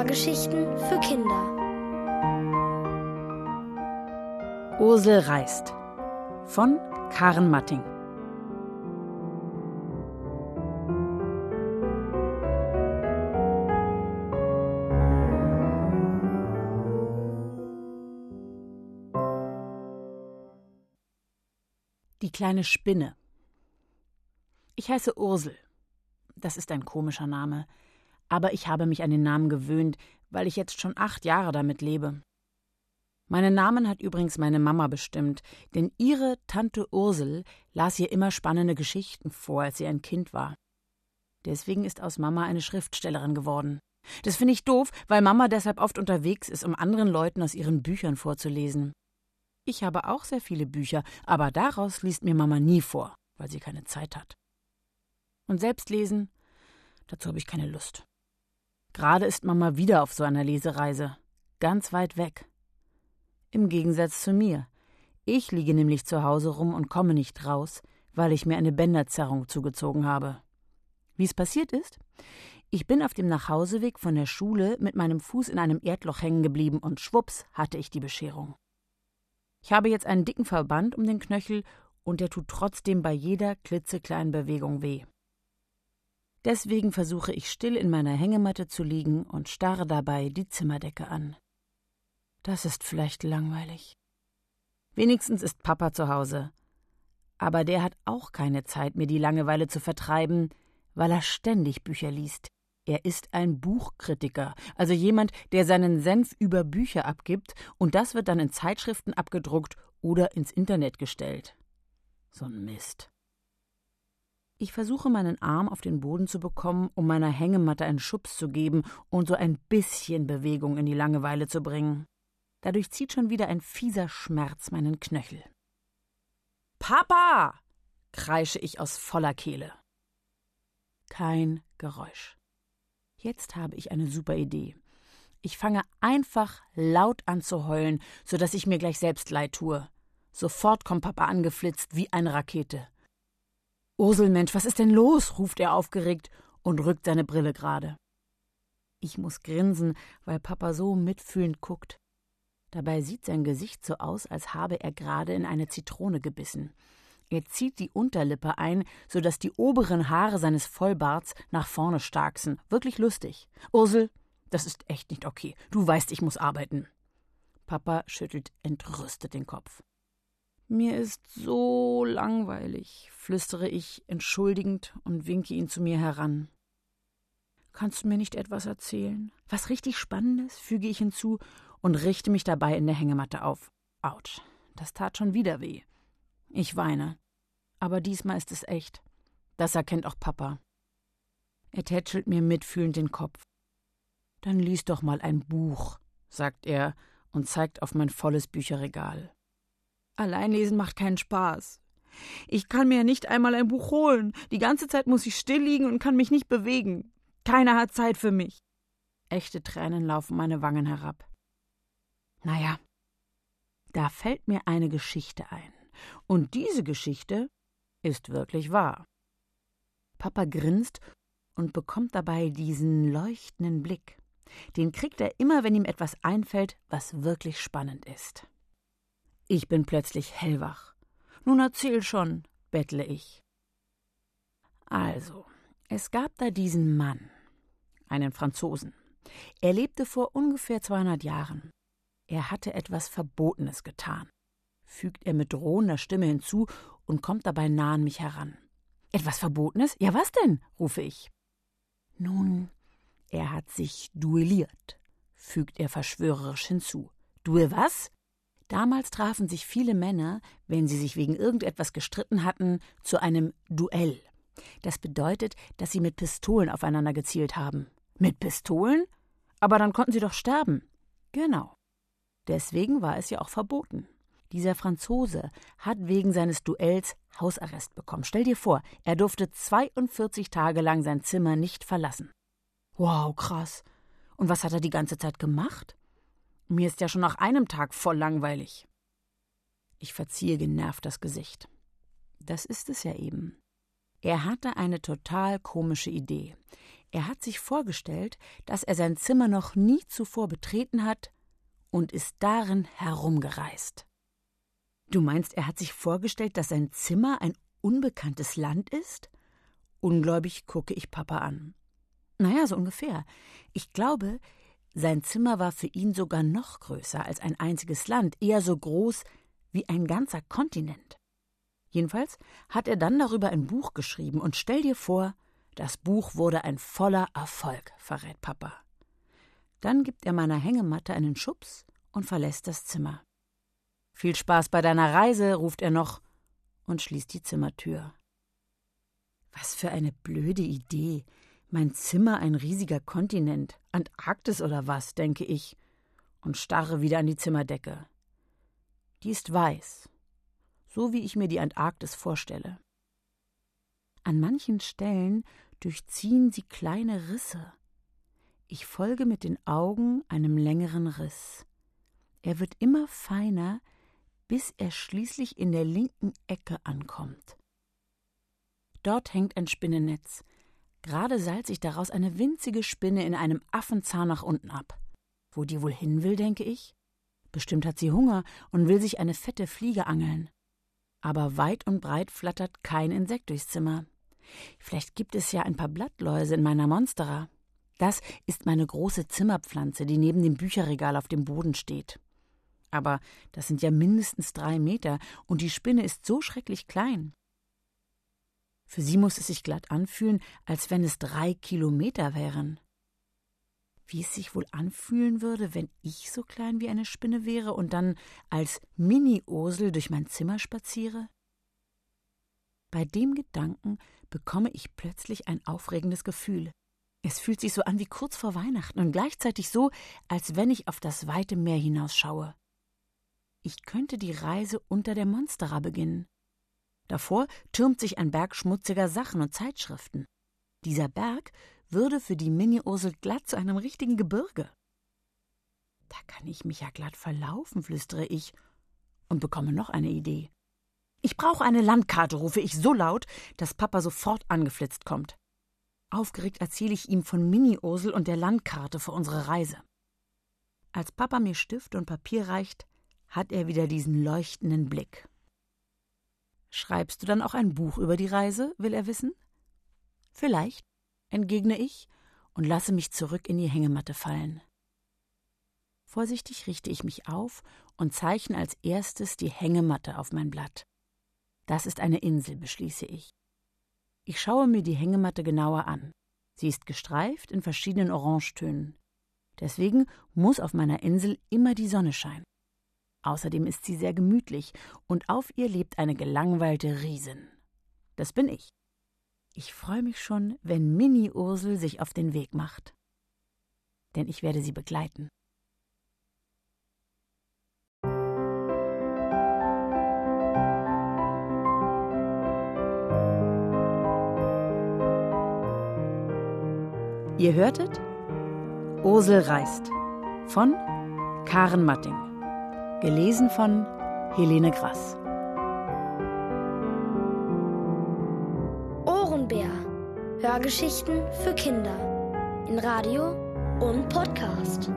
Hörgeschichten für Kinder. Ursel reist von Karen Matting. Die kleine Spinne. Ich heiße Ursel. Das ist ein komischer Name aber ich habe mich an den Namen gewöhnt, weil ich jetzt schon acht Jahre damit lebe. Meinen Namen hat übrigens meine Mama bestimmt, denn ihre Tante Ursel las ihr immer spannende Geschichten vor, als sie ein Kind war. Deswegen ist aus Mama eine Schriftstellerin geworden. Das finde ich doof, weil Mama deshalb oft unterwegs ist, um anderen Leuten aus ihren Büchern vorzulesen. Ich habe auch sehr viele Bücher, aber daraus liest mir Mama nie vor, weil sie keine Zeit hat. Und selbst lesen, dazu habe ich keine Lust. Gerade ist Mama wieder auf so einer Lesereise. Ganz weit weg. Im Gegensatz zu mir. Ich liege nämlich zu Hause rum und komme nicht raus, weil ich mir eine Bänderzerrung zugezogen habe. Wie es passiert ist? Ich bin auf dem Nachhauseweg von der Schule mit meinem Fuß in einem Erdloch hängen geblieben und schwupps hatte ich die Bescherung. Ich habe jetzt einen dicken Verband um den Knöchel und der tut trotzdem bei jeder klitzekleinen Bewegung weh. Deswegen versuche ich still in meiner Hängematte zu liegen und starre dabei die Zimmerdecke an. Das ist vielleicht langweilig. Wenigstens ist Papa zu Hause. Aber der hat auch keine Zeit, mir die Langeweile zu vertreiben, weil er ständig Bücher liest. Er ist ein Buchkritiker, also jemand, der seinen Senf über Bücher abgibt, und das wird dann in Zeitschriften abgedruckt oder ins Internet gestellt. So ein Mist. Ich versuche meinen Arm auf den Boden zu bekommen, um meiner Hängematte einen Schubs zu geben und so ein bisschen Bewegung in die Langeweile zu bringen. Dadurch zieht schon wieder ein fieser Schmerz meinen Knöchel. Papa! kreische ich aus voller Kehle. Kein Geräusch. Jetzt habe ich eine super Idee. Ich fange einfach laut an zu heulen, so dass ich mir gleich selbst leid tue. Sofort kommt Papa angeflitzt wie eine Rakete. Urselmensch, was ist denn los? ruft er aufgeregt und rückt seine Brille gerade. Ich muss grinsen, weil Papa so mitfühlend guckt. Dabei sieht sein Gesicht so aus, als habe er gerade in eine Zitrone gebissen. Er zieht die Unterlippe ein, so dass die oberen Haare seines Vollbarts nach vorne starksen. Wirklich lustig. Ursel, das ist echt nicht okay. Du weißt, ich muss arbeiten. Papa schüttelt entrüstet den Kopf. Mir ist so langweilig, flüstere ich entschuldigend und winke ihn zu mir heran. Kannst du mir nicht etwas erzählen? Was richtig Spannendes? füge ich hinzu und richte mich dabei in der Hängematte auf. Autsch, das tat schon wieder weh. Ich weine. Aber diesmal ist es echt. Das erkennt auch Papa. Er tätschelt mir mitfühlend den Kopf. Dann lies doch mal ein Buch, sagt er und zeigt auf mein volles Bücherregal. Alleinlesen macht keinen Spaß. Ich kann mir nicht einmal ein Buch holen. Die ganze Zeit muss ich still liegen und kann mich nicht bewegen. Keiner hat Zeit für mich. Echte Tränen laufen meine Wangen herab. Naja, da fällt mir eine Geschichte ein. Und diese Geschichte ist wirklich wahr. Papa grinst und bekommt dabei diesen leuchtenden Blick. Den kriegt er immer, wenn ihm etwas einfällt, was wirklich spannend ist. Ich bin plötzlich hellwach. Nun erzähl schon, bettle ich. Also, es gab da diesen Mann, einen Franzosen. Er lebte vor ungefähr 200 Jahren. Er hatte etwas Verbotenes getan, fügt er mit drohender Stimme hinzu und kommt dabei nah an mich heran. Etwas Verbotenes? Ja, was denn? rufe ich. Nun, er hat sich duelliert, fügt er verschwörerisch hinzu. Duell was? Damals trafen sich viele Männer, wenn sie sich wegen irgendetwas gestritten hatten, zu einem Duell. Das bedeutet, dass sie mit Pistolen aufeinander gezielt haben. Mit Pistolen? Aber dann konnten sie doch sterben. Genau. Deswegen war es ja auch verboten. Dieser Franzose hat wegen seines Duells Hausarrest bekommen. Stell dir vor, er durfte 42 Tage lang sein Zimmer nicht verlassen. Wow, krass. Und was hat er die ganze Zeit gemacht? Mir ist ja schon nach einem Tag voll langweilig. Ich verziehe genervt das Gesicht. Das ist es ja eben. Er hatte eine total komische Idee. Er hat sich vorgestellt, dass er sein Zimmer noch nie zuvor betreten hat und ist darin herumgereist. Du meinst, er hat sich vorgestellt, dass sein Zimmer ein unbekanntes Land ist? Ungläubig gucke ich Papa an. Naja, so ungefähr. Ich glaube, sein Zimmer war für ihn sogar noch größer als ein einziges Land, eher so groß wie ein ganzer Kontinent. Jedenfalls hat er dann darüber ein Buch geschrieben und stell dir vor, das Buch wurde ein voller Erfolg, verrät Papa. Dann gibt er meiner Hängematte einen Schubs und verlässt das Zimmer. Viel Spaß bei deiner Reise, ruft er noch und schließt die Zimmertür. Was für eine blöde Idee. Mein Zimmer ein riesiger Kontinent. Antarktis oder was, denke ich, und starre wieder an die Zimmerdecke. Die ist weiß, so wie ich mir die Antarktis vorstelle. An manchen Stellen durchziehen sie kleine Risse. Ich folge mit den Augen einem längeren Riss. Er wird immer feiner, bis er schließlich in der linken Ecke ankommt. Dort hängt ein Spinnennetz. Gerade seilt sich daraus eine winzige Spinne in einem Affenzahn nach unten ab. Wo die wohl hin will, denke ich? Bestimmt hat sie Hunger und will sich eine fette Fliege angeln. Aber weit und breit flattert kein Insekt durchs Zimmer. Vielleicht gibt es ja ein paar Blattläuse in meiner Monstera. Das ist meine große Zimmerpflanze, die neben dem Bücherregal auf dem Boden steht. Aber das sind ja mindestens drei Meter, und die Spinne ist so schrecklich klein. Für sie muss es sich glatt anfühlen, als wenn es drei Kilometer wären. Wie es sich wohl anfühlen würde, wenn ich so klein wie eine Spinne wäre und dann als Mini-Ursel durch mein Zimmer spaziere? Bei dem Gedanken bekomme ich plötzlich ein aufregendes Gefühl. Es fühlt sich so an wie kurz vor Weihnachten und gleichzeitig so, als wenn ich auf das weite Meer hinausschaue. Ich könnte die Reise unter der Monstera beginnen. Davor türmt sich ein Berg schmutziger Sachen und Zeitschriften. Dieser Berg würde für die Mini-Ursel glatt zu einem richtigen Gebirge. Da kann ich mich ja glatt verlaufen, flüstere ich und bekomme noch eine Idee. Ich brauche eine Landkarte, rufe ich so laut, dass Papa sofort angeflitzt kommt. Aufgeregt erzähle ich ihm von Mini-Ursel und der Landkarte für unsere Reise. Als Papa mir Stift und Papier reicht, hat er wieder diesen leuchtenden Blick. Schreibst du dann auch ein Buch über die Reise, will er wissen? Vielleicht, entgegne ich und lasse mich zurück in die Hängematte fallen. Vorsichtig richte ich mich auf und zeichne als erstes die Hängematte auf mein Blatt. Das ist eine Insel, beschließe ich. Ich schaue mir die Hängematte genauer an. Sie ist gestreift in verschiedenen Orangetönen. Deswegen muss auf meiner Insel immer die Sonne scheinen. Außerdem ist sie sehr gemütlich und auf ihr lebt eine gelangweilte Riesin. Das bin ich. Ich freue mich schon, wenn Mini Ursel sich auf den Weg macht. Denn ich werde sie begleiten. Ihr hörtet Ursel reist von Karen Matting. Gelesen von Helene Grass. Ohrenbär. Hörgeschichten für Kinder. In Radio und Podcast.